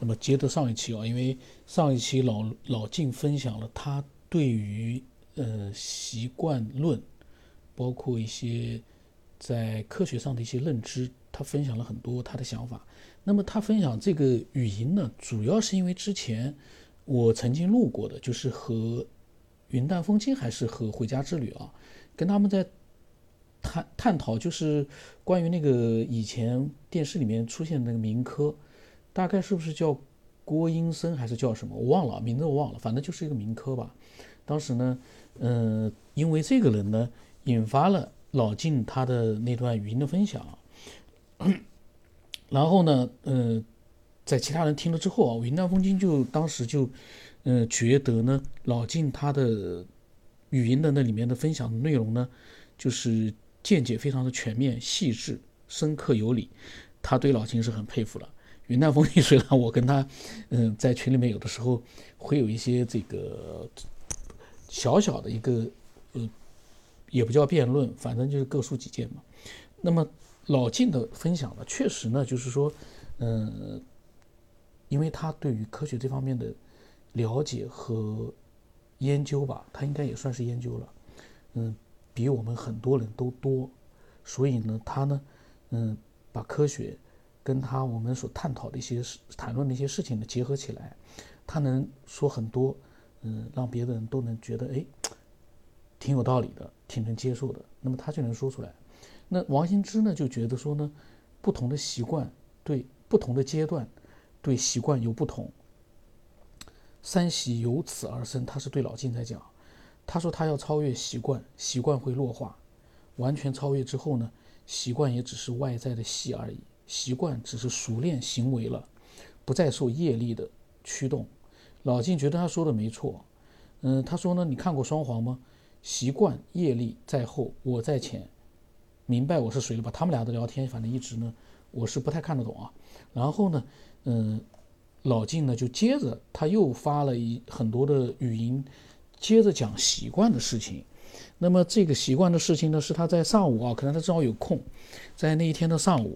那么接着上一期啊，因为上一期老老晋分享了他对于呃习惯论，包括一些在科学上的一些认知，他分享了很多他的想法。那么他分享这个语音呢，主要是因为之前我曾经录过的，就是和云淡风轻还是和回家之旅啊，跟他们在探探讨，就是关于那个以前电视里面出现的那个民科，大概是不是叫郭英生还是叫什么，我忘了名字，我忘了，反正就是一个民科吧。当时呢，嗯，因为这个人呢，引发了老晋他的那段语音的分享。然后呢，呃，在其他人听了之后啊，云淡风轻就当时就，呃，觉得呢，老晋他的语音的那里面的分享内容呢，就是见解非常的全面、细致、深刻有理，他对老晋是很佩服了。云淡风轻虽然我跟他，嗯，在群里面有的时候会有一些这个小小的一个，呃，也不叫辩论，反正就是各抒己见嘛。那么。老晋的分享呢，确实呢，就是说，嗯，因为他对于科学这方面的了解和研究吧，他应该也算是研究了，嗯，比我们很多人都多，所以呢，他呢，嗯，把科学跟他我们所探讨的一些事、谈论的一些事情呢结合起来，他能说很多，嗯，让别的人都能觉得哎，挺有道理的，挺能接受的，那么他就能说出来。那王新之呢就觉得说呢，不同的习惯对不同的阶段，对习惯有不同。三喜由此而生，他是对老金在讲。他说他要超越习惯，习惯会弱化，完全超越之后呢，习惯也只是外在的习而已，习惯只是熟练行为了，不再受业力的驱动。老晋觉得他说的没错。嗯，他说呢，你看过双簧吗？习惯业力在后，我在前。明白我是谁了吧？他们俩的聊天，反正一直呢，我是不太看得懂啊。然后呢，嗯，老晋呢就接着他又发了一很多的语音，接着讲习惯的事情。那么这个习惯的事情呢，是他在上午啊，可能他正好有空，在那一天的上午，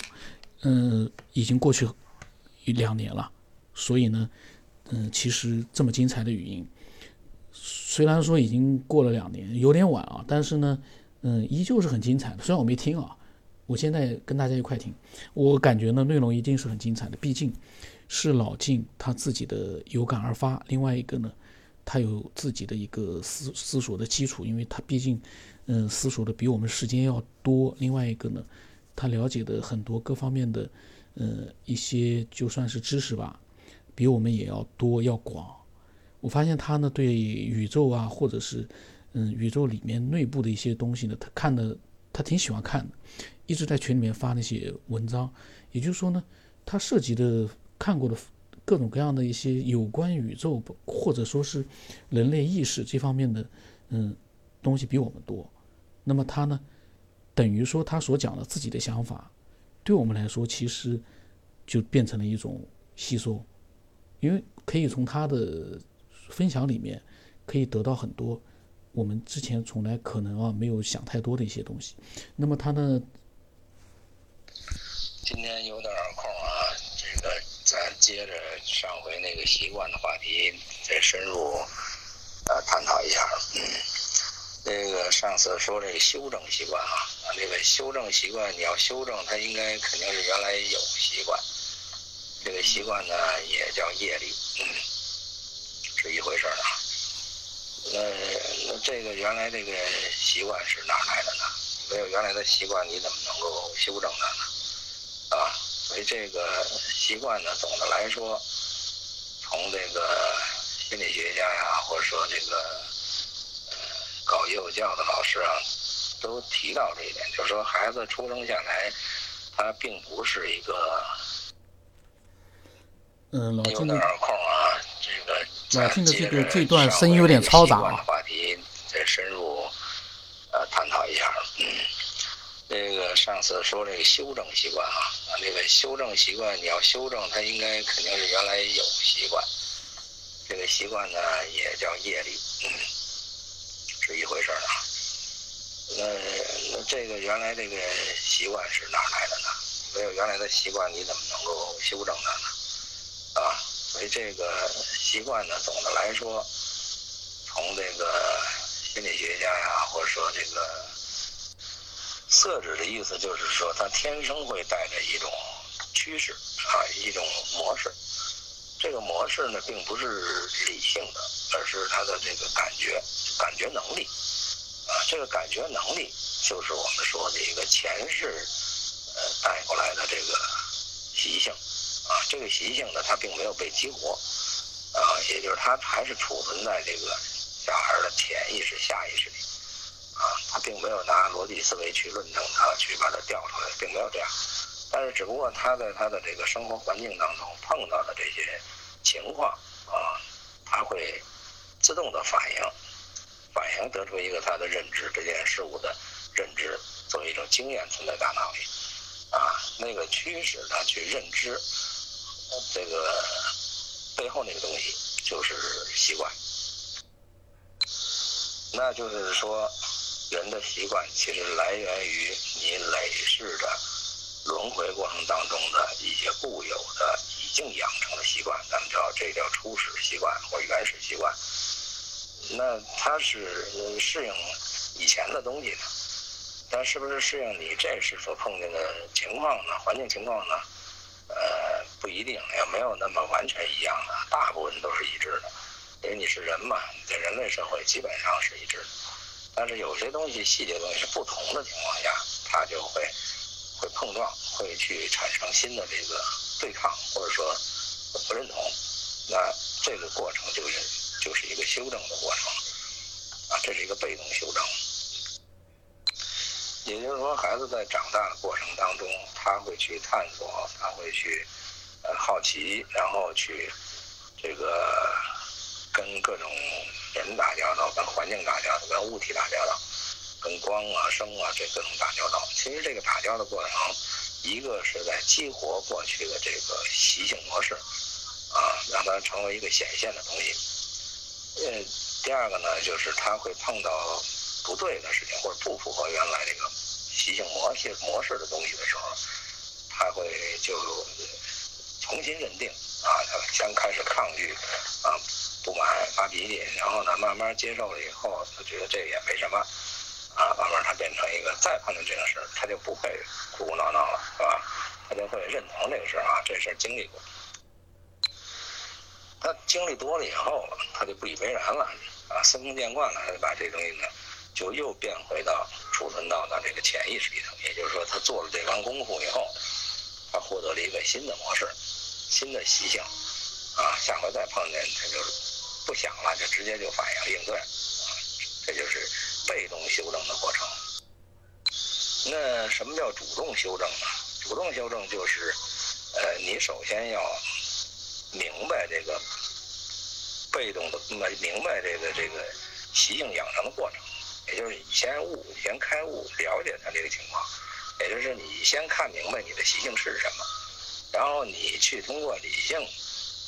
嗯，已经过去一两年了。所以呢，嗯，其实这么精彩的语音，虽然说已经过了两年，有点晚啊，但是呢。嗯，依旧是很精彩的。虽然我没听啊，我现在跟大家一块听，我感觉呢内容一定是很精彩的。毕竟，是老静他自己的有感而发。另外一个呢，他有自己的一个思思索的基础，因为他毕竟，嗯，思索的比我们时间要多。另外一个呢，他了解的很多各方面的，呃，一些就算是知识吧，比我们也要多要广。我发现他呢对宇宙啊，或者是。嗯，宇宙里面内部的一些东西呢，他看的他挺喜欢看的，一直在群里面发那些文章。也就是说呢，他涉及的看过的各种各样的一些有关宇宙或者说是人类意识这方面的嗯东西比我们多。那么他呢，等于说他所讲的自己的想法，对我们来说其实就变成了一种吸收，因为可以从他的分享里面可以得到很多。我们之前从来可能啊没有想太多的一些东西，那么他呢？今天有点空啊，这个咱接着上回那个习惯的话题，再深入呃探讨一下。嗯，那个上次说这个修正习惯啊，啊，那个修正习惯你要修正，它应该肯定是原来有习惯，这个习惯呢也叫业力，是一回事儿呢。那那这个原来这个习惯是哪来的呢？没有原来的习惯，你怎么能够修正它呢？啊，所以这个习惯呢，总的来说，从这个心理学家呀，或者说这个呃搞幼教的老师啊，都提到这一点，就是说孩子出生下来，他并不是一个嗯，老有点空啊，这个。老听的这个这段声音有点嘈杂啊。话题再深入呃探讨一下。嗯，那个上次说这个修正习惯啊，啊，那个修正习惯你要修正，他应该肯定是原来有习惯。这个习惯呢也叫业力，嗯，是一回事儿啊。那那这个原来这个习惯是哪来的呢？没有原来的习惯，你怎么能够修正它呢？啊？所以这个习惯呢，总的来说，从这个心理学家呀，或者说这个色指的意思，就是说他天生会带着一种趋势啊，一种模式。这个模式呢，并不是理性的，而是他的这个感觉、感觉能力。啊这个感觉能力，就是我们说的一个前世呃带过来的这个习性啊。这个习性呢，它并没有被激活啊，也就是它还是储存在这个小孩的潜意识、下意识里啊。他并没有拿逻辑思维去论证它，去把它调出来，并没有这样。但是，只不过他在他的这个生活环境当中碰到的这些情况啊，他会自动的反应，反应得出一个他的认知这件事物的认知，作为一种经验存在大脑里啊，那个驱使他去认知这个背后那个东西就是习惯，那就是说，人的习惯其实来源于你累世的。轮回过程当中的一些固有的、已经养成的习惯，咱们叫这叫初始习惯或原始习惯。那它是适应以前的东西的，但是不是适应你这时所碰见的情况呢？环境情况呢？呃，不一定，也没有那么完全一样的，大部分都是一致的，因为你是人嘛，在人类社会基本上是一致的。但是有些东西、细节东西是不同的情况下，它就会。会碰撞，会去产生新的这个对抗，或者说不认同，那这个过程就是就是一个修正的过程，啊，这是一个被动修正。也就是说，孩子在长大的过程当中，他会去探索，他会去呃好奇，然后去这个跟各种人打交道，跟环境打交道，跟物体打交道。跟光啊、声啊这各种打交道，其实这个打交道过程，一个是在激活过去的这个习性模式，啊，让它成为一个显现的东西。嗯，第二个呢，就是他会碰到不对的事情或者不符合原来这个习性模式模式的东西的时候，他会就重新认定啊，他先开始抗拒啊，不满发脾气，然后呢，慢慢接受了以后，他觉得这也没什么。啊，慢慢他变成一个再碰见这个事儿，他就不会哭哭闹闹了，是吧？他就会认同这个事儿啊，这事儿经历过。他经历多了以后，他就不以为然了，啊，司空见惯了，他把这东西呢，就又变回到储存到的这个潜意识里头。也就是说，他做了这番功夫以后，他获得了一个新的模式，新的习性，啊，下回再碰见他就不想了，就直接就反应应对，啊，这就是。被动修正的过程，那什么叫主动修正呢？主动修正就是，呃，你首先要明白这个被动的，明明白这个这个习性养成的过程，也就是你先悟，你先开悟，了解它这个情况，也就是你先看明白你的习性是什么，然后你去通过理性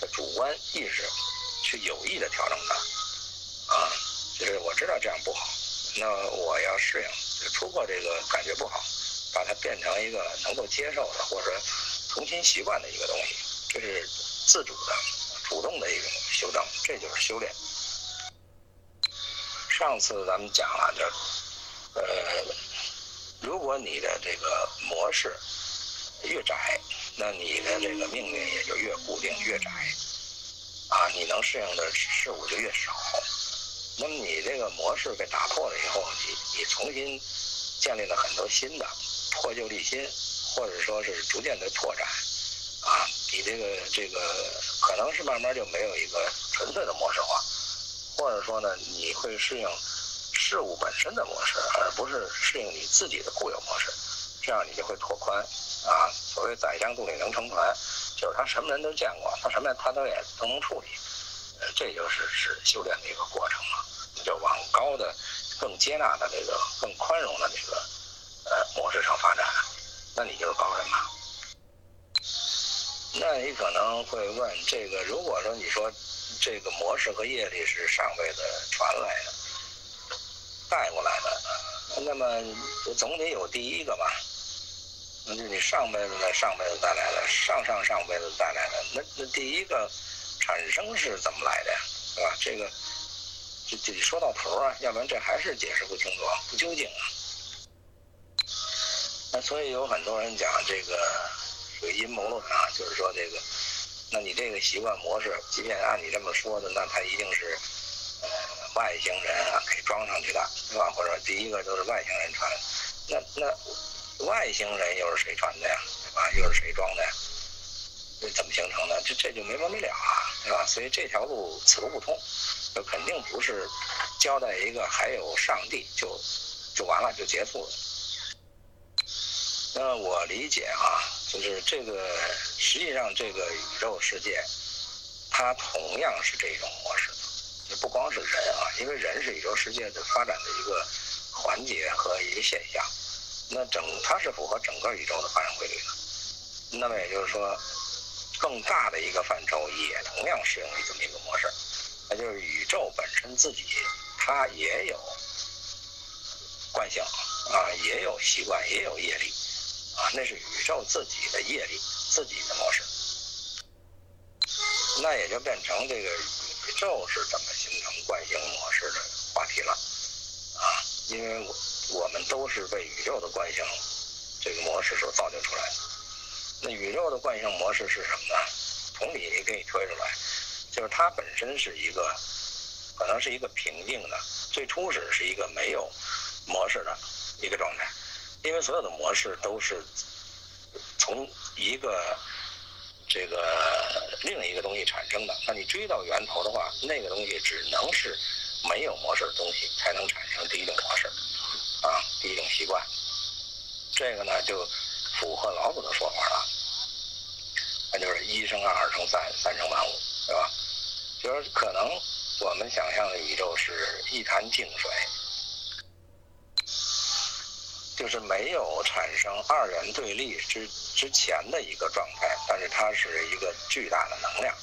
的主观意识去有意的调整它，啊，就是我知道这样不好。那我要适应，突破这个感觉不好，把它变成一个能够接受的，或者说重新习惯的一个东西，这是自主的、主动的一种修正，这就是修炼。上次咱们讲了，就呃，如果你的这个模式越窄，那你的这个命运也就越固定、越窄，啊，你能适应的事物就越少。那么你这个模式被打破了以后，你你重新建立了很多新的，破旧立新，或者说是逐渐的拓展，啊，你这个这个可能是慢慢就没有一个纯粹的模式化，或者说呢，你会适应事物本身的模式，而不是适应你自己的固有模式，这样你就会拓宽，啊，所谓宰相肚里能撑船，就是他什么人都见过，他什么他都也都能处理，呃，这就是是修炼的一个过程了。就往高的、更接纳的这个、更宽容的这个呃模式上发展，那你就是高人嘛。那你可能会问，这个如果说你说这个模式和业力是上辈子传来的、带过来的，那么总得有第一个吧？那就你上辈子的上辈子带来的，上上上辈子带来的，那那第一个。产生是怎么来的呀？是吧？这个这得说到头啊，要不然这还是解释不清楚、不究竟啊。那所以有很多人讲这个属于阴谋论啊，就是说这个，那你这个习惯模式，即便按你这么说的，那它一定是呃外星人啊给装上去的，是吧？或者第一个都是外星人传，那那外星人又是谁传的呀？对吧？又是谁装的呀？这怎么形成的？这这就没完没了啊，对吧？所以这条路此路不通，就肯定不是交代一个还有上帝就就完了就结束了。那我理解啊，就是这个实际上这个宇宙世界，它同样是这种模式，也不光是人啊，因为人是宇宙世界的发展的一个环节和一个现象。那整它是符合整个宇宙的发展规律的。那么也就是说，更大的一个范畴也同样适用于这么一个模式，那就是宇宙本身自己它也有惯性啊，也有习惯，也有业力。啊，那是宇宙自己的业力，自己的模式，那也就变成这个宇宙是怎么形成惯性模式的话题了，啊，因为我我们都是被宇宙的惯性这个模式所造就出来的。那宇宙的惯性模式是什么呢？同理，你可以推出来，就是它本身是一个，可能是一个平静的，最初始是一个没有模式的一个状态。因为所有的模式都是从一个这个另一个东西产生的，那你追到源头的话，那个东西只能是没有模式的东西才能产生第一种模式，啊，第一种习惯。这个呢就符合老子的说法了，那就是一生二，二生三，三生万物，对吧？就是可能我们想象的宇宙是一潭静水。就是没有产生二元对立之之前的一个状态，但是它是一个巨大的能量，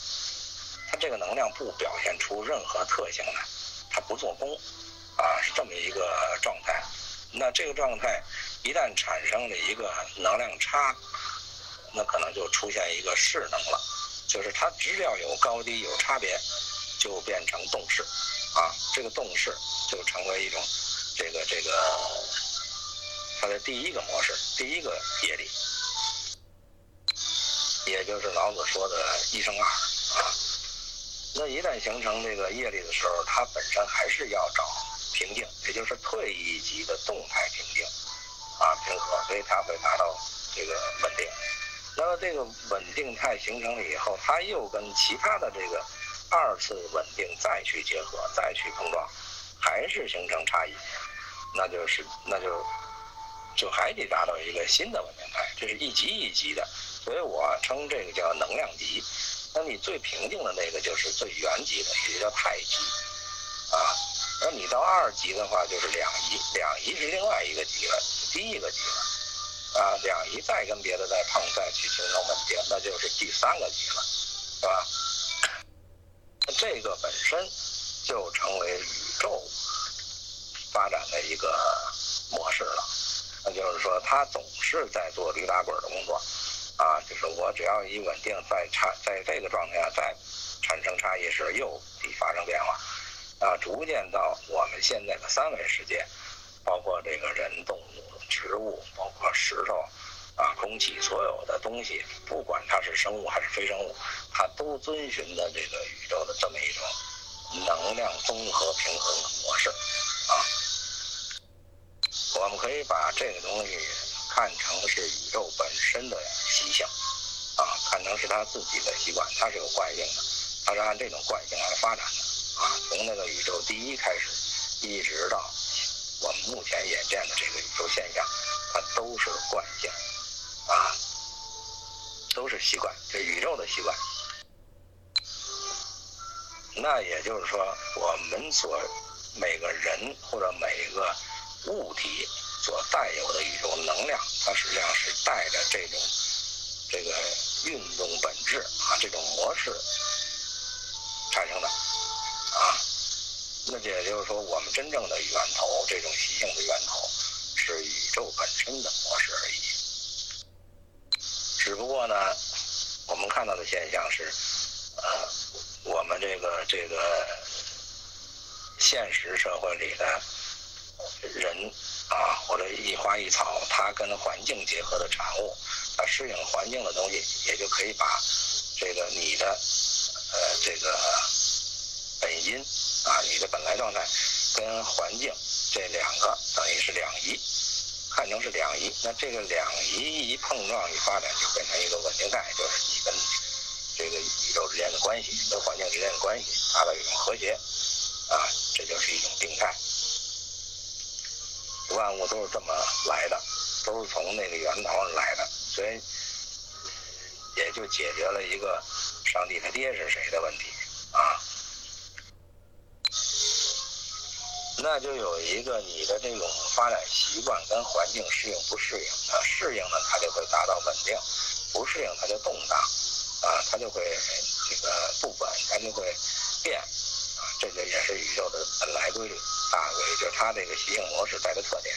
它这个能量不表现出任何特性来，它不做功，啊，是这么一个状态。那这个状态一旦产生了一个能量差，那可能就出现一个势能了，就是它只要有高低有差别，就变成动势，啊，这个动势就成为一种这个这个。它的第一个模式，第一个业力，也就是老子说的“一生二”啊。那一旦形成这个业力的时候，它本身还是要找平静，也就是退一级的动态平静啊，平和，所以它会达到这个稳定。那么这个稳定态形成了以后，它又跟其他的这个二次稳定再去结合，再去碰撞，还是形成差异，那就是那就。就还得达到一个新的稳定态，这是一级一级的，所以我称这个叫能量级。那你最平静的那个就是最原级的，也叫太极啊。而你到二级的话，就是两仪，两仪是另外一个级了，第一个级了啊。两仪再跟别的再碰，再去形成稳定，那就是第三个级了，是吧？这个本身就成为宇宙发展的一个模式了。那就是说，他总是在做驴打滚的工作，啊，就是我只要一稳定，在差在这个状态下再产生差异时，又发生变化，啊，逐渐到我们现在的三维世界，包括这个人、动物、植物，包括石头，啊，空气，所有的东西，不管它是生物还是非生物，它都遵循的这个宇宙的这么一种能量综合平衡的模式，啊。我们可以把这个东西看成是宇宙本身的习性，啊，看成是它自己的习惯，它是有惯性的，它是按这种惯性来发展的，啊，从那个宇宙第一开始，一直到我们目前眼见的这个宇宙现象，它都是惯性，啊，都是习惯，这宇宙的习惯。那也就是说，我们所每个人或者每个。物体所带有的宇宙能量，它实际上是带着这种这个运动本质啊，这种模式产生的啊。那也就是说，我们真正的源头，这种习性的源头，是宇宙本身的模式而已。只不过呢，我们看到的现象是，呃，我们这个这个现实社会里的人啊，或者一花一草，它跟环境结合的产物，它适应环境的东西，也就可以把这个你的呃这个本因啊，你的本来状态跟环境这两个等于是两仪，看成是两仪。那这个两仪一碰撞一发展，就变成一个稳定态，就是你跟这个宇宙之间的关系，跟环境之间的关系达到一种和谐啊，这就是一种定态。万物都是这么来的，都是从那个源头上来的，所以也就解决了一个上帝他爹是谁的问题啊。那就有一个你的这种发展习惯跟环境适应不适应啊？适应呢，它就会达到稳定；不适应，它就动荡啊，它就会这个不稳，它就会变。这个也是宇宙的本来规律。大规就是它这个习性模式带的特点，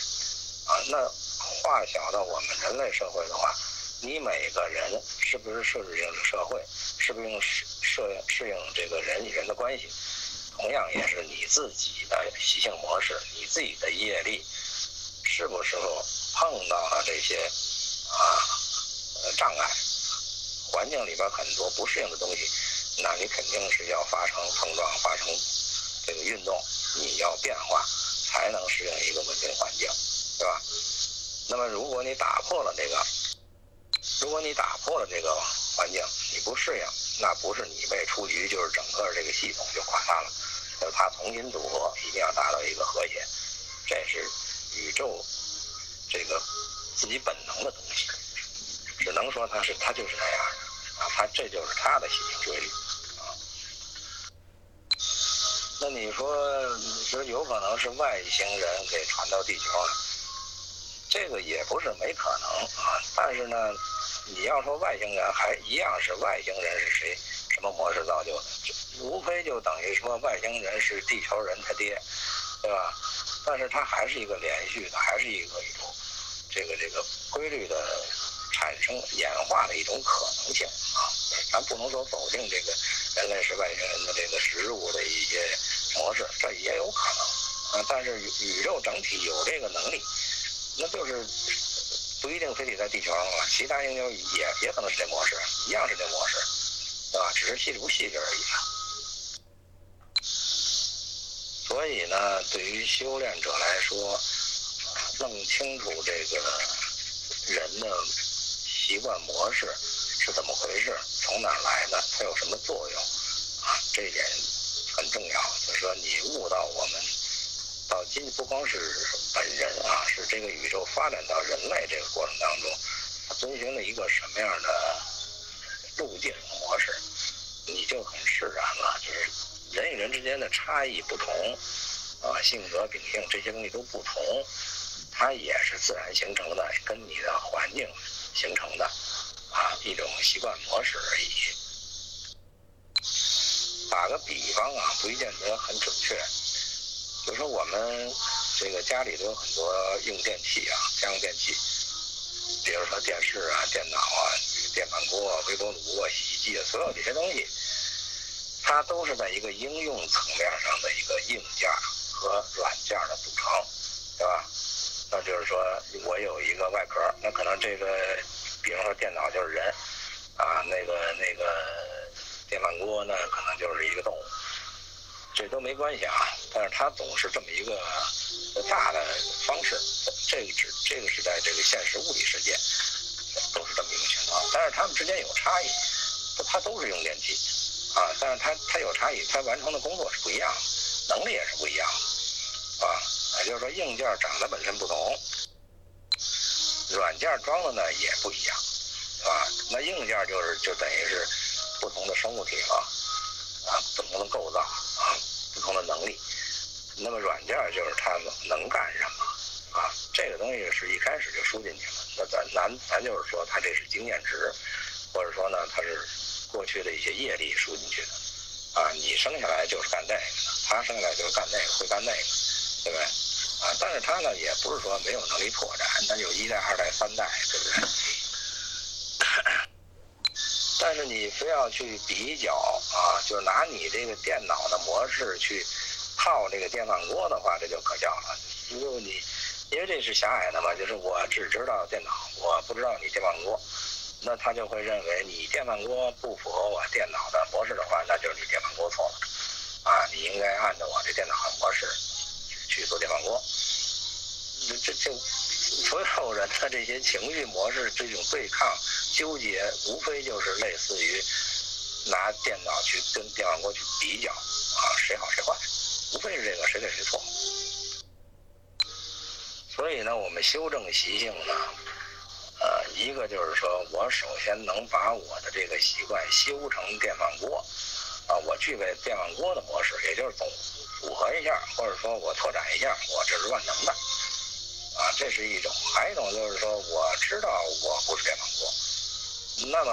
啊，那化小到我们人类社会的话，你每个人是不是设置这个社会，是不是用适适应适应这个人与人的关系，同样也是你自己的习性模式，你自己的业力，是不是碰到了这些啊呃障碍，环境里边很多不适应的东西，那你肯定是要发生碰撞，发生这个运动。你要变化，才能适应一个稳定环境，对吧？那么如果你打破了这个，如果你打破了这个环境，你不适应，那不是你被出局，就是整个这个系统就垮塌了。就是它重新组合，一定要达到一个和谐，这是宇宙这个自己本能的东西，只能说它是它就是那样的啊，它这就是它的习性规律。那你说，你说有可能是外星人给传到地球了？这个也不是没可能啊。但是呢，你要说外星人还一样是外星人是谁？什么模式造就的？无非就等于说外星人是地球人他爹，对吧？但是它还是一个连续的，还是一个一种这个这个规律的产生演化的一种可能性啊。咱不能说否定这个人类是外星人的这个食物的一些。模式这也有可能啊，但是宇宙整体有这个能力，那就是不一定非得在地球上了，其他星球也也可能是这模式，一样是这模式，对吧？只是细致不细致而已。所以呢，对于修炼者来说，弄清楚这个人的习惯模式是怎么回事，从哪来的，它有什么作用啊，这一点。很重要，就是说你悟到我们到今不光是本人啊，是这个宇宙发展到人类这个过程当中，它遵循了一个什么样的路径模式，你就很释然了。就是人与人之间的差异不同啊，性格秉性这些东西都不同，它也是自然形成的，跟你的环境形成的啊一种习惯模式而已。打个比方啊，不一定得很准确。就说我们这个家里都有很多用电器啊，家用电器，比如说电视啊、电脑啊、电饭锅啊、微波炉啊、洗衣机啊，所有这些东西，它都是在一个应用层面上的一个硬件和软件的组成，对吧？那就是说我有一个外壳，那可能这个，比如说电脑就是人，啊，那个那个。电饭锅呢，可能就是一个动物，这都没关系啊。但是它总是这么一个大的方式，这个只这个是在这个现实物理世界都是这么一个情况。但是它们之间有差异，它都是用电器啊，但是它它有差异，它完成的工作是不一样的，能力也是不一样的啊。也就是说，硬件长得本身不同，软件装的呢也不一样啊。那硬件就是就等于是。不同的生物体啊，啊，不同的构造啊，不同的能力。那么软件就是它能干什么啊？这个东西是一开始就输进去了。那咱咱咱就是说，它这是经验值，或者说呢，它是过去的一些业力输进去的啊。你生下来就是干这个的，他生下来就是干那个，会干那个，对不对？啊，但是他呢，也不是说没有能力拓展，那就一代、二代、三代，对不对？但是你非要去比较啊，就是拿你这个电脑的模式去套这个电饭锅的话，这就可笑了。如果你因为这是狭隘的嘛，就是我只知道电脑，我不知道你电饭锅，那他就会认为你电饭锅不符合我电脑的模式的话，那就是你电饭锅错了，啊，你应该按照我这电脑的模式去做电饭锅。这这这，所有人的这些情绪模式这种对抗纠结，无非就是类似于拿电脑去跟电饭锅去比较，啊，谁好谁坏，无非是这个谁对谁错。所以呢，我们修正习性呢，呃，一个就是说我首先能把我的这个习惯修成电饭锅，啊，我具备电饭锅的模式，也就是总组合一下，或者说我拓展一下，我这是万能的，啊，这是一种；还有一种就是说，我知道我不是电饭锅，那么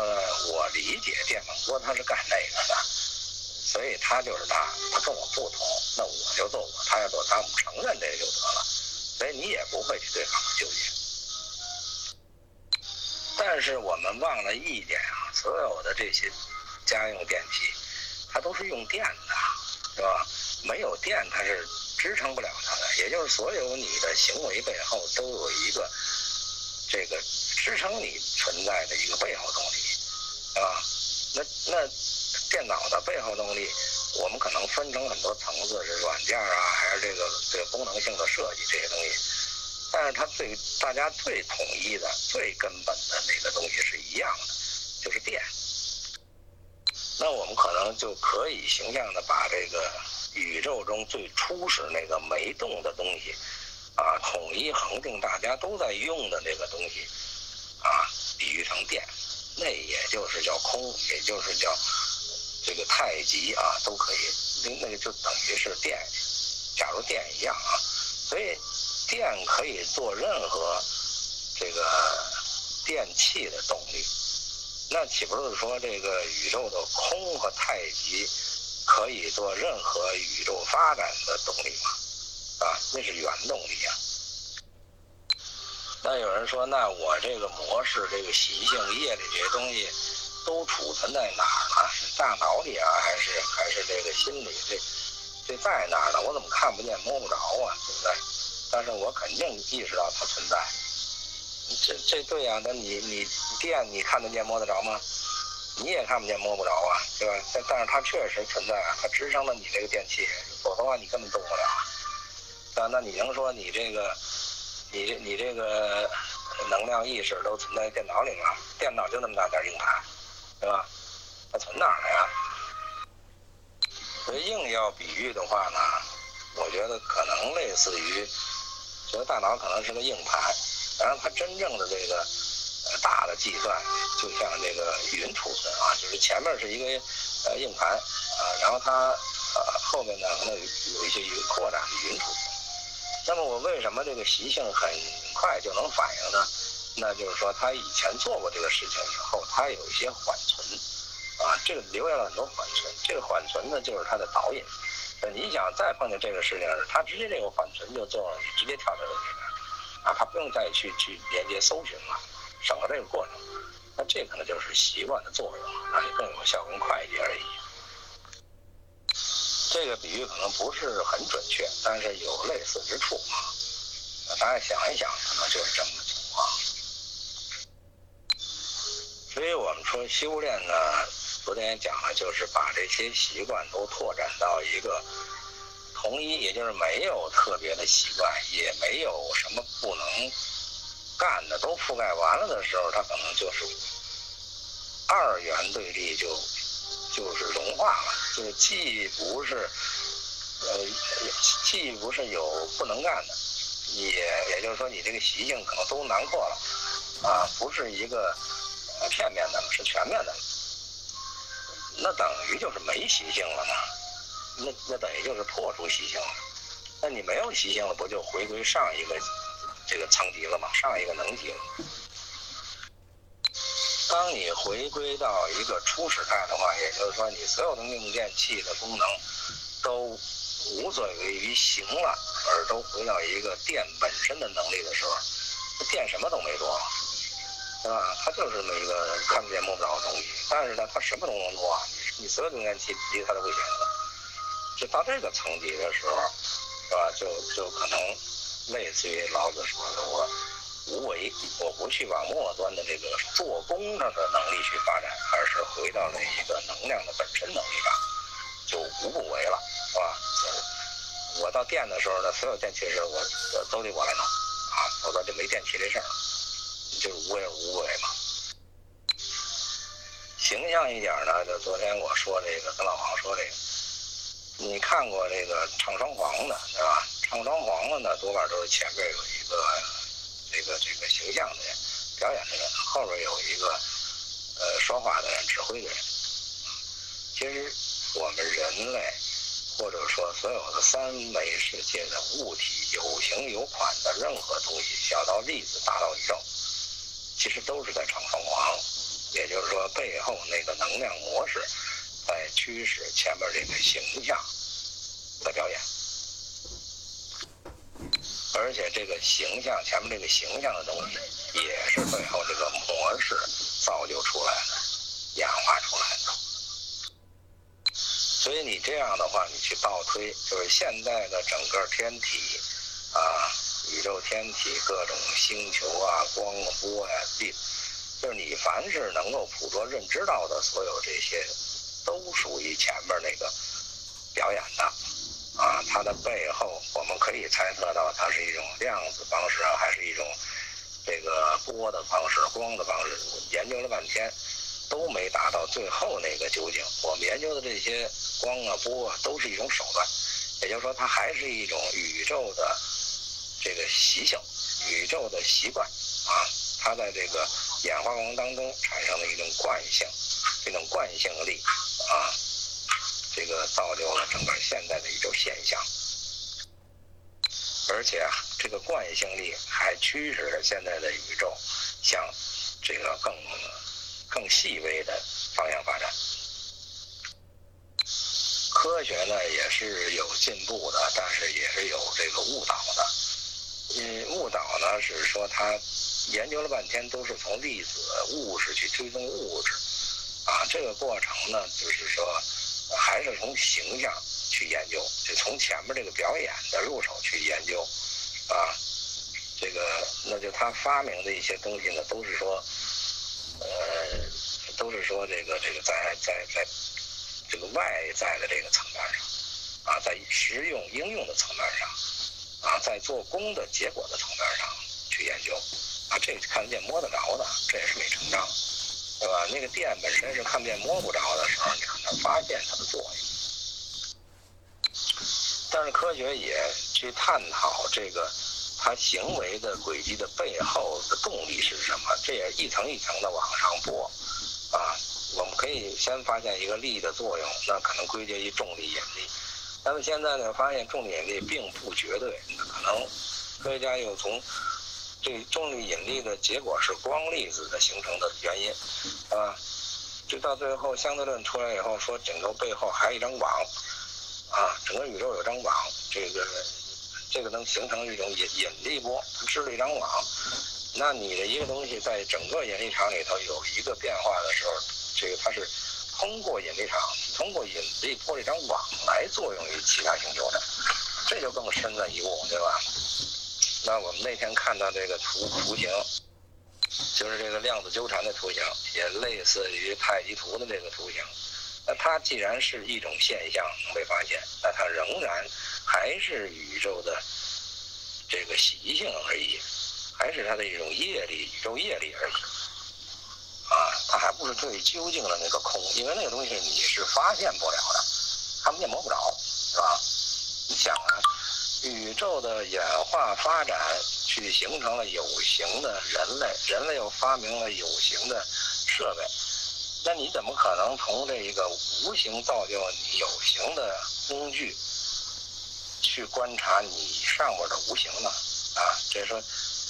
我理解电饭锅它是干那个的，所以它就是它，它跟我不同，那我就做我，他要做他，我承认这个就得了。所以你也不会去对抗纠结，但是我们忘了一点啊，所有的这些家用电器，它都是用电的，是吧？没有电它是支撑不了它的。也就是所有你的行为背后都有一个这个支撑你存在的一个背后动力，啊，那那电脑的背后动力。我们可能分成很多层次，是软件啊，还是这个这个功能性的设计这些东西。但是它最大家最统一的、最根本的那个东西是一样的，就是电。那我们可能就可以形象的把这个宇宙中最初始那个没动的东西，啊，统一恒定大家都在用的那个东西，啊，比喻成电，那也就是叫空，也就是叫。这个太极啊，都可以，那那个就等于是电，假如电一样啊，所以电可以做任何这个电器的动力，那岂不是说这个宇宙的空和太极可以做任何宇宙发展的动力吗？啊，那是原动力啊。那有人说，那我这个模式、这个习性、业力这些东西。都储存在哪儿呢？是大脑里啊，还是还是这个心里？这这在哪儿呢？我怎么看不见摸不着啊？对不对？但是我肯定意识到它存在。这这对呀？那你你电你看得见摸得着吗？你也看不见摸不着啊，对吧？但但是它确实存在啊，它支撑了你这个电器，否则的话你根本动不了。啊，那你能说你这个你你这个能量意识都存在电脑里吗？电脑就那么大点硬盘。对吧？它存哪儿了呀？所以硬要比喻的话呢，我觉得可能类似于，觉得大脑可能是个硬盘，然后它真正的这个呃大的计算，就像这个云储存啊，就是前面是一个呃硬盘啊，然后它呃后面呢可能有一些云扩展的云储存。那么我为什么这个习性很快就能反应呢？那就是说，他以前做过这个事情以后，他有一些缓存，啊，这个留下了很多缓存。这个缓存呢，就是他的导引。你想再碰见这个事情，他直接这个缓存就做了，直接跳到这个里面，啊，他不用再去去连接搜寻了，省了这个过程。那这可能就是习惯的作用，让你更有效、更快一点而已。这个比喻可能不是很准确，但是有类似之处啊。大家想一想，可能就是这么个情况。所以我们说修炼呢，昨天也讲了，就是把这些习惯都拓展到一个统一，也就是没有特别的习惯，也没有什么不能干的，都覆盖完了的时候，它可能就是二元对立，就就是融化了，就是既不是呃，既不是有不能干的，也也就是说你这个习性可能都囊括了，啊，不是一个。片面的是全面的，那等于就是没习性了嘛？那那等于就是破除习性了。那你没有习性了，不就回归上一个这个层级了吗？上一个能级了。当你回归到一个初始态的话，也就是说你所有的用电器的功能都无所谓于形了，而都回到一个电本身的能力的时候，电什么都没做。对吧？它就是那么一个看不见摸不着的东西，但是呢，它什么都能做，你所有的电器离它都不行了。就到这个层级的时候，是吧？就就可能类似于老子说的，我无为，我不去往末端的这个做工上的能力去发展，而是回到了一个能量的本身能力上，就无不为了，是吧？我到电的时候呢，所有电器事我都得我来弄，啊，否则就没电器这事儿，就是无为而无为嘛。形象一点呢，就昨天我说这个，跟老王说这个。你看过这个唱双簧的，对吧？唱双簧的呢，多半都是前边有一个这个这个形象的人，表演的人，后边有一个呃说话的人，指挥的人。其实我们人类，或者说所有的三维世界的物体，有形有款的任何东西，小到粒子，大到宇宙，其实都是在唱双簧，也就是说背后那个能量模式。驱使前面这个形象的表演，而且这个形象前面这个形象的东西，也是背后这个模式造就出来的、演化出来的。所以你这样的话，你去倒推，就是现在的整个天体啊、宇宙天体各种星球啊、光波呀、地，就是你凡是能够捕捉、认知到的所有这些。都属于前面那个表演的啊，它的背后我们可以猜测到，它是一种量子方式啊，还是一种这个波的方式、光的方式？研究了半天都没达到最后那个究竟。我们研究的这些光啊、波啊，都是一种手段，也就是说，它还是一种宇宙的这个习性、宇宙的习惯啊，它在这个演化过程当中产生的一种惯性，这种惯性力。啊，这个造就了整个现在的宇宙现象，而且啊，这个惯性力还驱使着现在的宇宙向这个更更细微的方向发展。科学呢也是有进步的，但是也是有这个误导的。嗯，误导呢是说他研究了半天都是从粒子物质去追踪物质。啊，这个过程呢，就是说，还是从形象去研究，就从前面这个表演的入手去研究，啊，这个那就他发明的一些东西呢，都是说，呃，都是说这个这个在在在这个外在的这个层面上，啊，在实用应用的层面上，啊，在做工的结果的层面上去研究，啊，这看得见摸得着的，这也是没成章。对吧？那个电本身是看不见摸不着的时候，你很难发现它的作用。但是科学也去探讨这个它行为的轨迹的背后的动力是什么，这也一层一层的往上拨。啊，我们可以先发现一个力的作用，那可能归结于重力引力。但是现在呢，发现重力引力并不绝对，可能科学家又从。这重力引力的结果是光粒子的形成的原因，啊，就到最后相对论出来以后，说整个背后还有一张网，啊，整个宇宙有张网，这个这个能形成一种引引力波，织了一张网。那你的一个东西在整个引力场里头有一个变化的时候，这个它是通过引力场，通过引力波这张网来作用于其他星球的，这就更深的一步，对吧？那我们那天看到这个图图形，就是这个量子纠缠的图形，也类似于太极图的这个图形。那它既然是一种现象被发现，那它仍然还是宇宙的这个习性而已，还是它的一种业力，宇宙业力而已。啊，它还不是最究竟的那个空，因为那个东西你是发现不了的，看不见摸不着，是吧？你想啊。宇宙的演化发展，去形成了有形的人类，人类又发明了有形的设备，那你怎么可能从这一个无形造就你有形的工具，去观察你上边的无形呢？啊，这说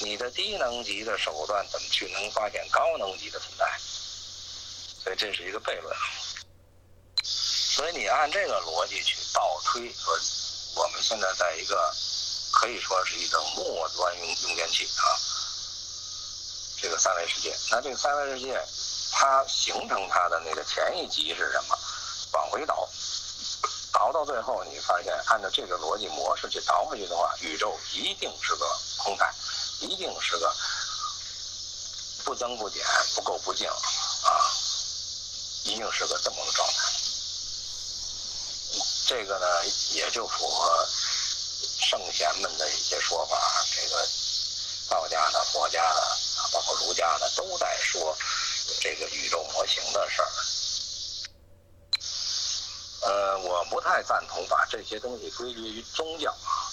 你的低能级的手段怎么去能发现高能级的存在？所以这是一个悖论。所以你按这个逻辑去倒推说。我们现在在一个可以说是一个末端用用电器啊，这个三维世界。那这个三维世界，它形成它的那个前一级是什么？往回倒，倒到最后，你发现按照这个逻辑模式去倒回去的话，宇宙一定是个空态，一定是个不增不减、不垢不净啊，一定是个这么个状态。这个呢，也就符合圣贤们的一些说法，这个道家的、佛家的，包括儒家的，都在说这个宇宙模型的事儿。呃，我不太赞同把这些东西归结于宗教啊。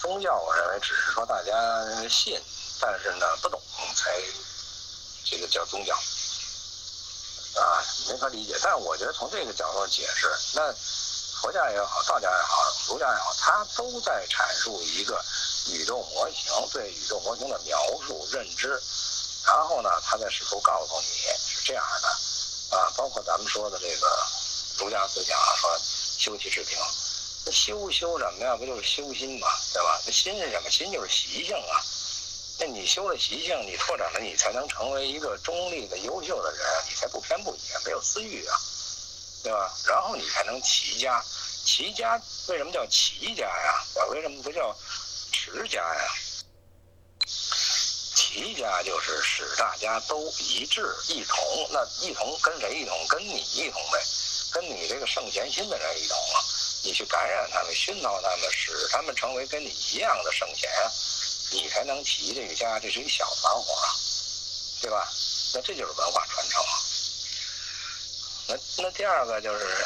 宗教，我认为只是说大家信，但是呢不懂才这个叫宗教啊，没法理解。但我觉得从这个角度解释，那佛家也好，道家也好，儒家也好，它都在阐述一个宇宙模型，对宇宙模型的描述、认知。然后呢，他在试图告诉你是这样的啊，包括咱们说的这个。儒家思想啊，说修气治平，那修修什么呀？不就是修心嘛，对吧？那心是什么？心就是习性啊。那你修了习性，你拓展了，你才能成为一个中立的、优秀的人，你才不偏不倚，没有私欲啊，对吧？然后你才能齐家。齐家为什么叫齐家呀？我为什么不叫池家呀？齐家就是使大家都一致一同。那一同跟谁一同？跟你一同呗。跟你这个圣贤心的人一同啊，你去感染他们，熏陶他们，使他们成为跟你一样的圣贤啊，你才能齐这个家。这是一小团伙啊，对吧？那这就是文化传承啊。那那第二个就是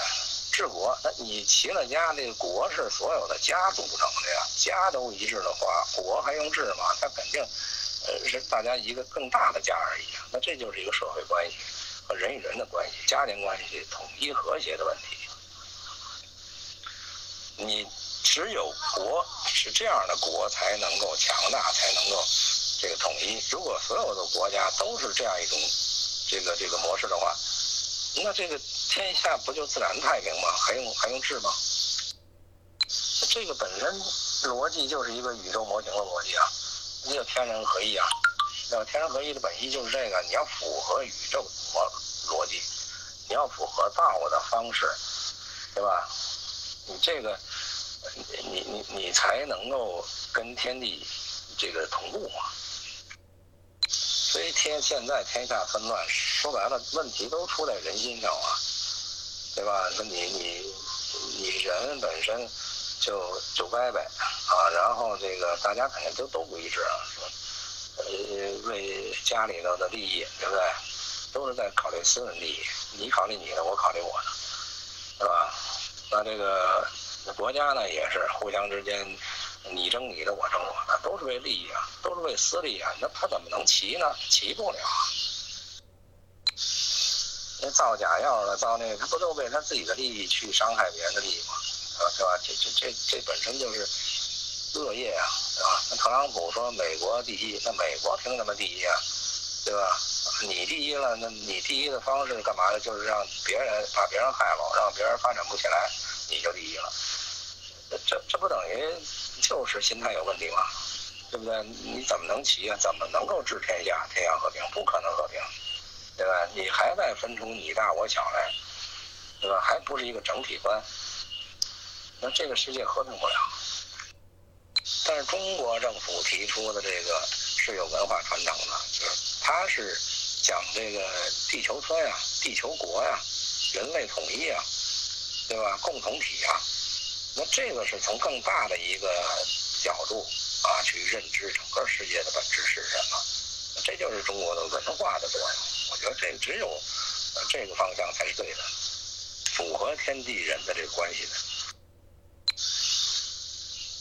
治国。那你齐了家，这个国是所有的家组成的呀，家都一致的话，国还用治吗？它肯定呃是大家一个更大的家而已。那这就是一个社会关系。和人与人的关系、家庭关系统一和谐的问题，你只有国是这样的国才能够强大，才能够这个统一。如果所有的国家都是这样一种这个这个模式的话，那这个天下不就自然太平吗？还用还用治吗？这个本身逻辑就是一个宇宙模型的逻辑啊，那叫天人合一啊。那天人合一的本意就是这个，你要符合宇宙逻逻辑，你要符合道的方式，对吧？你这个，你你你才能够跟天地这个同步嘛。所以天现在天下纷乱，说白了问题都出在人心上啊，对吧？那你你你人本身就就歪呗啊，然后这个大家肯定都都不一致啊。呃，为家里头的利益，对不对？都是在考虑私人利益，你考虑你的，我考虑我的，是吧？那这个国家呢，也是互相之间，你争你的，我争我的，都是为利益啊，都是为私利啊。那他怎么能齐呢？齐不了。那造假药的，造那个，他不都为他自己的利益去伤害别人的利益吗？对吧？这这这这本身就是恶业啊。啊，那特朗普说美国第一，那美国凭什么第一啊？对吧？你第一了，那你第一的方式干嘛呢？就是让别人把别人害了，让别人发展不起来，你就第一了。这这不等于就是心态有问题吗？对不对？你怎么能齐啊？怎么能够治天下、天下和平？不可能和平，对吧？你还在分出你大我小来，对吧？还不是一个整体观，那这个世界和平不了。但是中国政府提出的这个是有文化传承的，就是它是讲这个地球村呀、地球国呀、人类统一啊，对吧？共同体啊，那这个是从更大的一个角度啊去认知整个世界的本质是什么，这就是中国的文化的作用。我觉得这只有这个方向才是对的，符合天地人的这个关系的。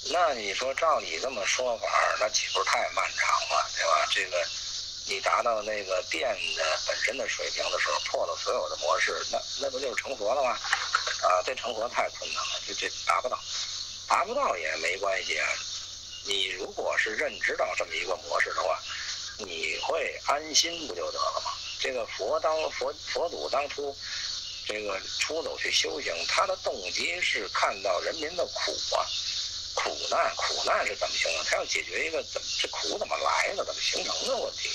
那你说照你这么说法，那岂不是太漫长了，对吧？这个你达到那个电的本身的水平的时候，破了所有的模式，那那不就是成佛了吗？啊，这成佛太困难了，这这达不到，达不到也没关系啊。你如果是认知到这么一个模式的话，你会安心不就得了吗？这个佛当佛佛祖当初这个出走去修行，他的动机是看到人民的苦啊。苦难，苦难是怎么形成？他要解决一个怎么这苦怎么来的，怎么形成的问题，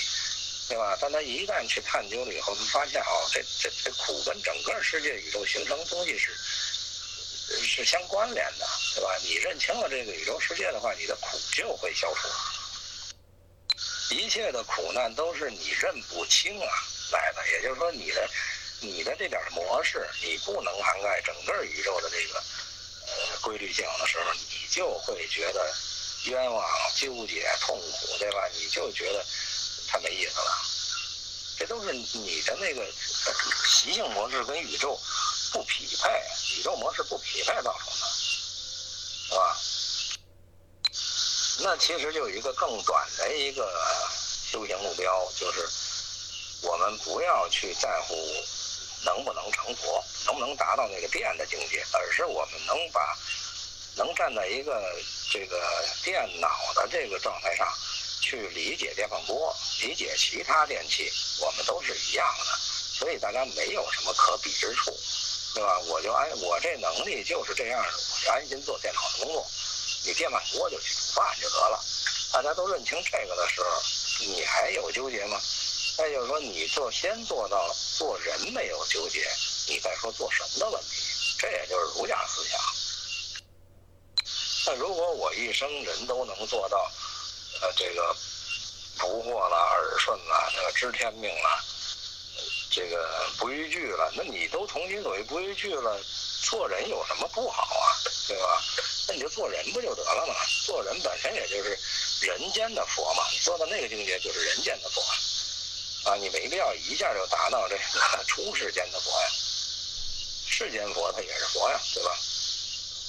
对吧？但他一旦去探究了以后，他发现哦，这这这苦跟整个世界宇宙形成的东西是是相关联的，对吧？你认清了这个宇宙世界的话，你的苦就会消除。一切的苦难都是你认不清啊来的，也就是说，你的你的这点模式，你不能涵盖整个宇宙的这个规律性的时候，你就会觉得冤枉、纠结、痛苦，对吧？你就觉得太没意思了。这都是你的那个习性模式跟宇宙不匹配，宇宙模式不匹配造成的，是吧？那其实就有一个更短的一个修行目标，就是我们不要去在乎能不能成佛，能不能达到那个电的境界，而是我们能把能站在一个这个电脑的这个状态上去理解电饭锅，理解其他电器，我们都是一样的，所以大家没有什么可比之处，对吧？我就安我这能力就是这样的，我就安心做电脑的工作。你电饭锅就去煮饭就得了，大家都认清这个的时候，你还有纠结吗？再就是说，你就先做到做人没有纠结，你再说做神的问题，这也就是儒家思想。那如果我一生人都能做到，呃，这个不惑了、耳顺了、这个知天命了，这个不逾矩了，那你都同心所欲不逾矩了，做人有什么不好啊？对吧？那你就做人不就得了吗？做人本身也就是人间的佛嘛，你做到那个境界就是人间的佛，啊，你没必要一下就达到这个 出世间的佛呀。世间佛他也是佛呀，对吧？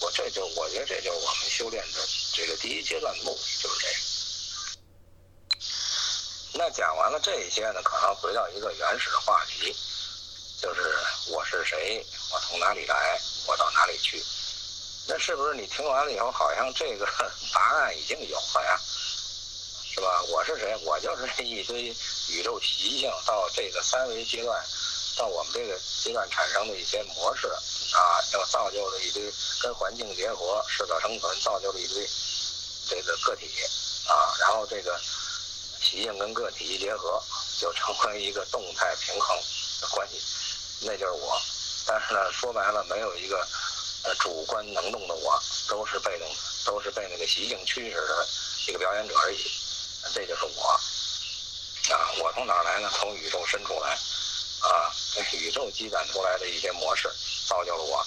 我这就我觉得这就是我们修炼的这个第一阶段的目的，就是这个。那讲完了这些呢，可能回到一个原始的话题，就是我是谁，我从哪里来，我到哪里去。那是不是你听完了以后，好像这个 答案已经有了呀？是吧？我是谁？我就是这一堆宇宙习性到这个三维阶段，到我们这个阶段产生的一些模式啊，又造就了一堆跟环境结合、适者生存，造就了一堆这个个体啊，然后这个习性跟个体一结合，就成为一个动态平衡的关系，那就是我。但是呢，说白了，没有一个。呃，主观能动的我都是被动的，都是被那个习性驱使的一个表演者而已。这就是我啊！我从哪儿来呢？从宇宙深处来啊！宇宙积攒出来的一些模式造就了我。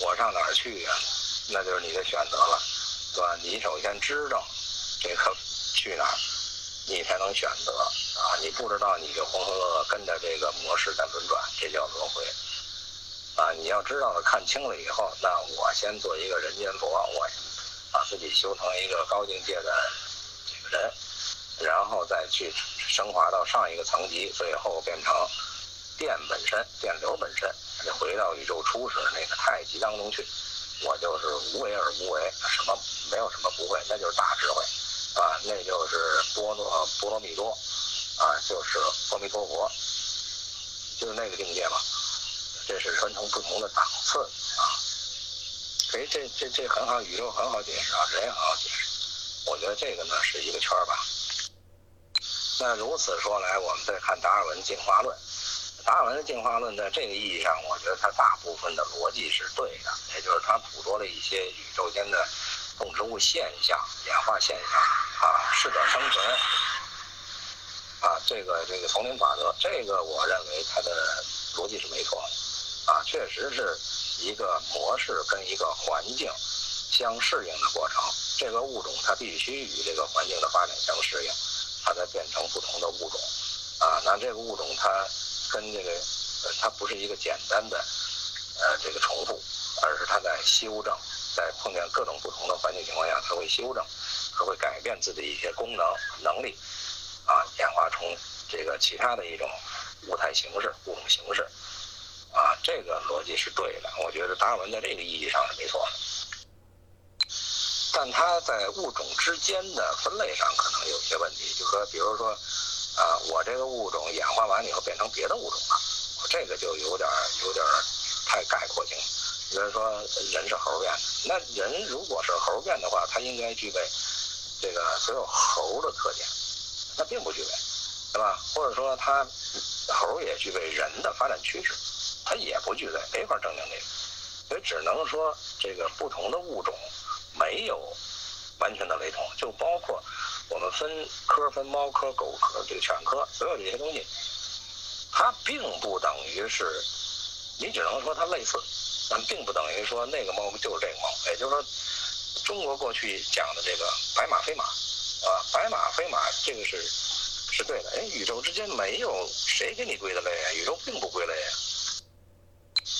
我上哪儿去呀？那就是你的选择了，对吧？你首先知道这个去哪儿，你才能选择啊！你不知道，你就浑浑噩噩跟着这个模式在轮转，这叫轮回。啊，你要知道了，看清了以后，那我先做一个人间佛，我把自己修成一个高境界的这个人，然后再去升华到上一个层级，最后变成电本身、电流本身，就回到宇宙初始的那个太极当中去。我就是无为而无为，什么没有什么不会，那就是大智慧啊，那就是波罗波罗蜜多啊，就是阿弥陀佛，就是那个境界嘛。这是分成不同的档次啊，所以这这这很好，宇宙很好解释啊，人也很好解释。我觉得这个呢是一个圈儿吧。那如此说来，我们再看达尔文进化论。达尔文的进化论在这个意义上，我觉得它大部分的逻辑是对的，也就是它捕捉了一些宇宙间的动植物现象、演化现象啊，适者生存啊，这个这个丛林法则，这个我认为它的逻辑是没错的。啊，确实是一个模式跟一个环境相适应的过程。这个物种它必须与这个环境的发展相适应，它才变成不同的物种。啊，那这个物种它跟这个它不是一个简单的呃这个重复，而是它在修正，在碰见各种不同的环境情况下，它会修正，它会改变自己一些功能能力，啊，演化成这个其他的一种物态形式、物种形式。啊，这个逻辑是对的，我觉得达尔文在这个意义上是没错的，但它在物种之间的分类上可能有些问题，就说，比如说，啊，我这个物种演化完了以后变成别的物种了，这个就有点有点太概括性了。比如说，人是猴变的，那人如果是猴变的话，他应该具备这个所有猴的特点，那并不具备，对吧？或者说它猴也具备人的发展趋势，它也不具备，没法证明这个，所以只能说这个不同的物种没有完全的雷同，就包括我们分科分猫科、狗科、这个犬科，所有这些东西，它并不等于是，你只能说它类似，但并不等于说那个猫就是这个猫，也就是说。中国过去讲的这个白马非马，啊，白马非马，这个是是对的。哎，宇宙之间没有谁给你归的类啊，宇宙并不归类啊。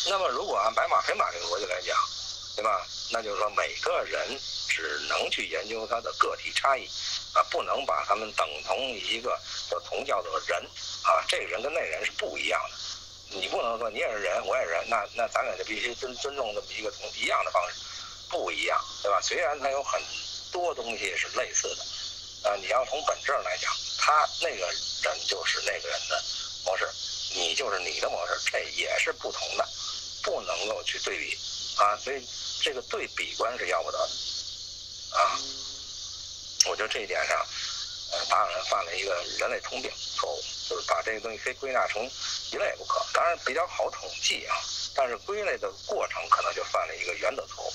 那么，如果按白马非马这个逻辑来讲，对吧？那就是说，每个人只能去研究他的个体差异，啊，不能把他们等同一个叫同叫做人，啊，这个人跟那人是不一样的。你不能说你也是人，我也是人，那那咱俩就必须尊尊重这么一个同一样的方式。不一样，对吧？虽然他有很多东西是类似的，啊，你要从本质上来讲，他那个人就是那个人的模式，你就是你的模式，这也是不同的，不能够去对比啊。所以这个对比观是要不得的啊。我觉得这一点上，呃，达尔文犯了一个人类通病错误，就是把这个东西非归纳成一类不可。当然比较好统计啊，但是归类的过程可能就犯了一个原则错误。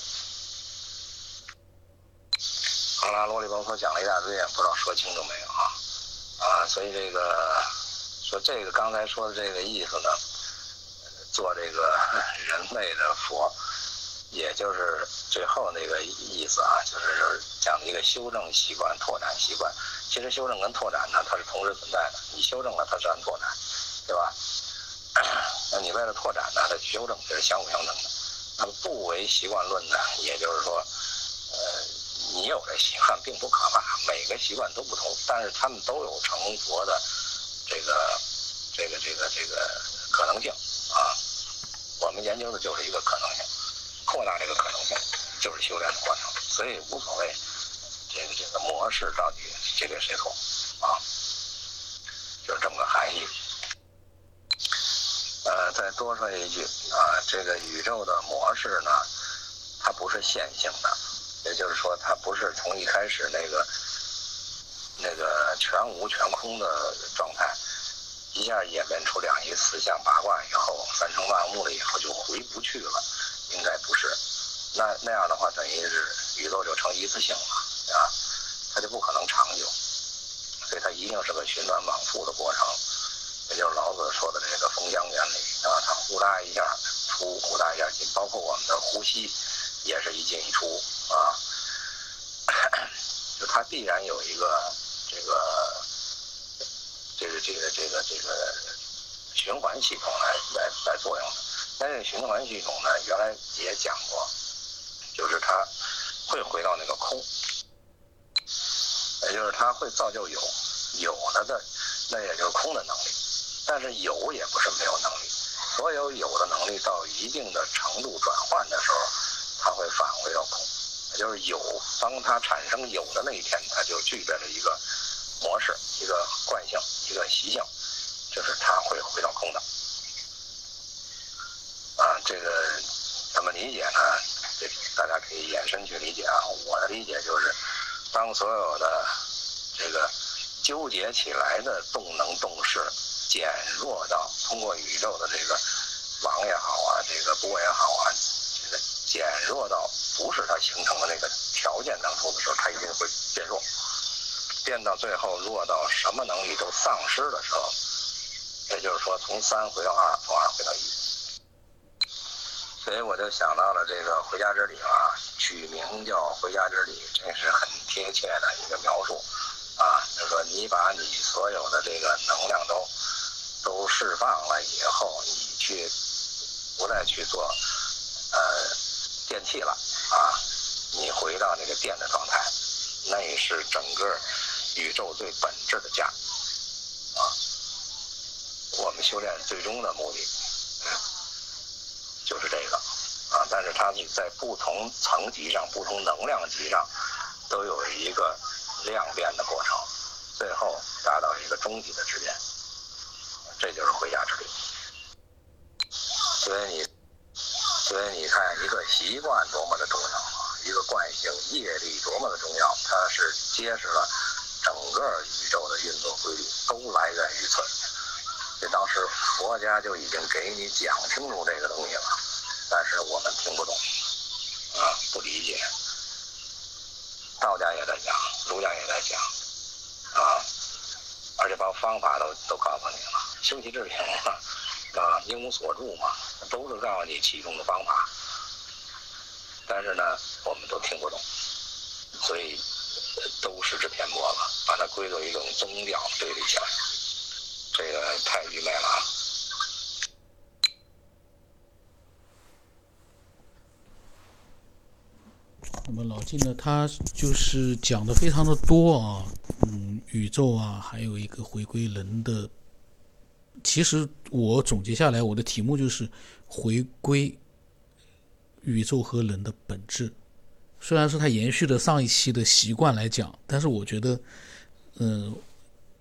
好了，啰里吧嗦讲了一大堆，不知道说清楚没有啊？啊，所以这个说这个刚才说的这个意思呢，做这个 人类的佛，也就是最后那个意思啊，就是讲一个修正习惯、拓展习惯。其实修正跟拓展呢，它是同时存在的。你修正了，它自然拓展，对吧？那你为了拓展呢，它修正，这是相辅相成的。那么不为习惯论呢，也就是说，呃。你有这习惯并不可怕，每个习惯都不同，但是他们都有成佛的这个这个这个这个可能性啊。我们研究的就是一个可能性，扩大这个可能性就是修炼的过程，所以无所谓这个这个模式到底这个谁错啊，就是这么个含义。呃，再多说一句啊，这个宇宙的模式呢，它不是线性的。也就是说，它不是从一开始那个那个全无全空的状态，一下演变出两仪四象八卦以后，三成万物了以后就回不去了，应该不是。那那样的话，等于是宇宙就成一次性了啊，它就不可能长久，所以它一定是个循环往复的过程。也就是老子说的这个风江原理啊，它呼啦一下出，呼啦一下进，包括我们的呼吸也是一进一出。啊，就它必然有一个这个这个这个这个这个循环系统来来来作用的。但是循环系统呢，原来也讲过，就是它会回到那个空，也就是它会造就有有了的，那也就是空的能力。但是有也不是没有能力，所有有的能力到一定的程度转换的时候，它会返回到空。也就是有，当它产生有的那一天，它就具备了一个模式、一个惯性、一个习性，就是它会回到空的。这个怎么理解呢？这大家可以延伸去理解啊。我的理解就是，当所有的这个纠结起来的动能动势减弱到通过宇宙的这个网也好啊，这个波也好啊，这个减弱到。不是它形成的那个条件当中的时候，它一定会变弱，变到最后弱到什么能力都丧失的时候，也就是说从三回到二，从二回到一。所以我就想到了这个《回家之旅》啊，取名叫《回家之旅》，这是很贴切的一个描述啊。就是说你把你所有的这个能量都都释放了以后，你去不再去做呃电器了。啊，你回到那个电的状态，那是整个宇宙最本质的家。啊，我们修炼最终的目的就是这个。但是它在不同层级上、不同能量级上，都有一个量变的过程，最后达到一个终极的质变。这就是回家之旅。所以你。所以你看，一个习惯多么的重要啊！一个惯性、业力多么的重要，它是揭示了整个宇宙的运作规律都来源于此。这当时佛家就已经给你讲清楚这个东西了，但是我们听不懂，啊，不理解。道家也在讲，儒家也在讲，啊，而且把方法都都告诉你了，修习治平嘛，啊，应无所住嘛，都是告诉你其中的方法。但是呢，我们都听不懂，所以都失之偏颇了，把它归作一种宗教对立起来，这个太愚昧了。那么老晋呢，他就是讲的非常的多啊，嗯，宇宙啊，还有一个回归人的。其实我总结下来，我的题目就是回归宇宙和人的本质。虽然说他延续的上一期的习惯来讲，但是我觉得，嗯，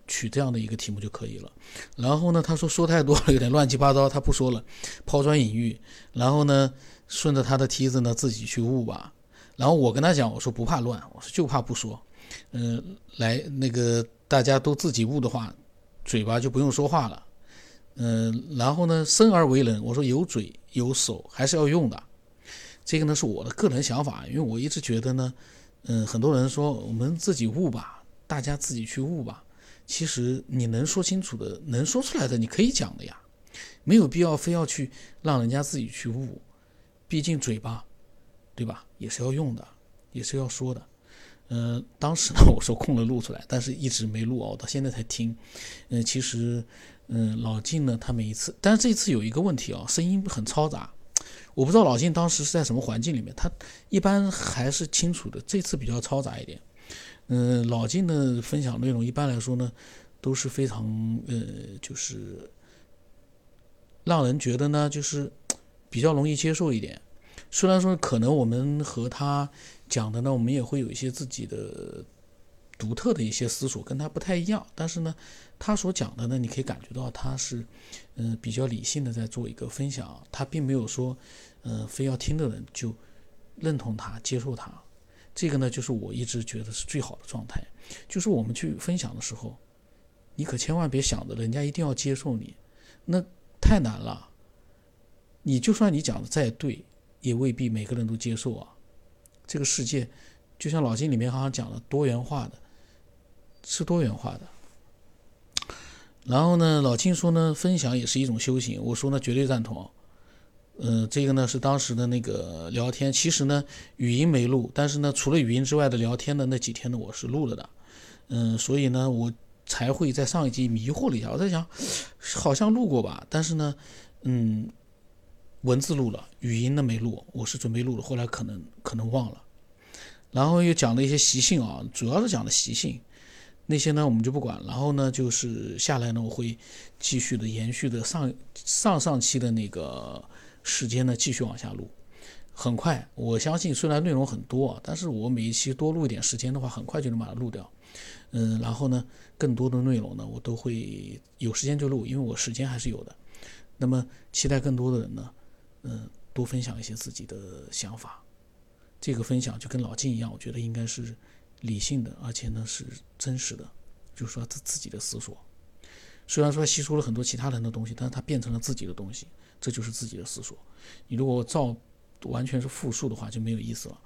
取这样的一个题目就可以了。然后呢，他说说太多了，有点乱七八糟，他不说了，抛砖引玉。然后呢，顺着他的梯子呢，自己去悟吧。然后我跟他讲，我说不怕乱，我说就怕不说。嗯，来那个大家都自己悟的话，嘴巴就不用说话了。嗯，然后呢，生而为人，我说有嘴有手还是要用的。这个呢是我的个人想法，因为我一直觉得呢，嗯，很多人说我们自己悟吧，大家自己去悟吧。其实你能说清楚的，能说出来的，你可以讲的呀，没有必要非要去让人家自己去悟。毕竟嘴巴。对吧？也是要用的，也是要说的。嗯，当时呢，我说空了录出来，但是一直没录哦，到现在才听。嗯，其实，嗯，老晋呢，他每一次，但是这一次有一个问题啊，声音很嘈杂。我不知道老晋当时是在什么环境里面，他一般还是清楚的，这次比较嘈杂一点。嗯，老晋的分享内容一般来说呢，都是非常呃，就是让人觉得呢，就是比较容易接受一点。虽然说可能我们和他讲的呢，我们也会有一些自己的独特的一些思索，跟他不太一样。但是呢，他所讲的呢，你可以感觉到他是，嗯，比较理性的在做一个分享。他并没有说，嗯，非要听的人就认同他、接受他。这个呢，就是我一直觉得是最好的状态。就是我们去分享的时候，你可千万别想着人家一定要接受你，那太难了。你就算你讲的再对。也未必每个人都接受啊。这个世界，就像老金里面好像讲了多元化的，是多元化的。然后呢，老金说呢，分享也是一种修行。我说呢，绝对赞同。嗯，这个呢是当时的那个聊天，其实呢语音没录，但是呢除了语音之外的聊天的那几天呢，我是录了的。嗯，所以呢我才会在上一集迷惑了一下，我在想，好像录过吧，但是呢，嗯。文字录了，语音呢没录，我是准备录的，后来可能可能忘了。然后又讲了一些习性啊，主要是讲的习性，那些呢我们就不管。然后呢就是下来呢，我会继续的延续的上上上期的那个时间呢继续往下录。很快，我相信虽然内容很多啊，但是我每一期多录一点时间的话，很快就能把它录掉。嗯，然后呢更多的内容呢我都会有时间就录，因为我时间还是有的。那么期待更多的人呢。嗯，多分享一些自己的想法，这个分享就跟老金一样，我觉得应该是理性的，而且呢是真实的，就是说他自己的思索。虽然说吸收了很多其他人的东西，但是他变成了自己的东西，这就是自己的思索。你如果照完全是复述的话，就没有意思了。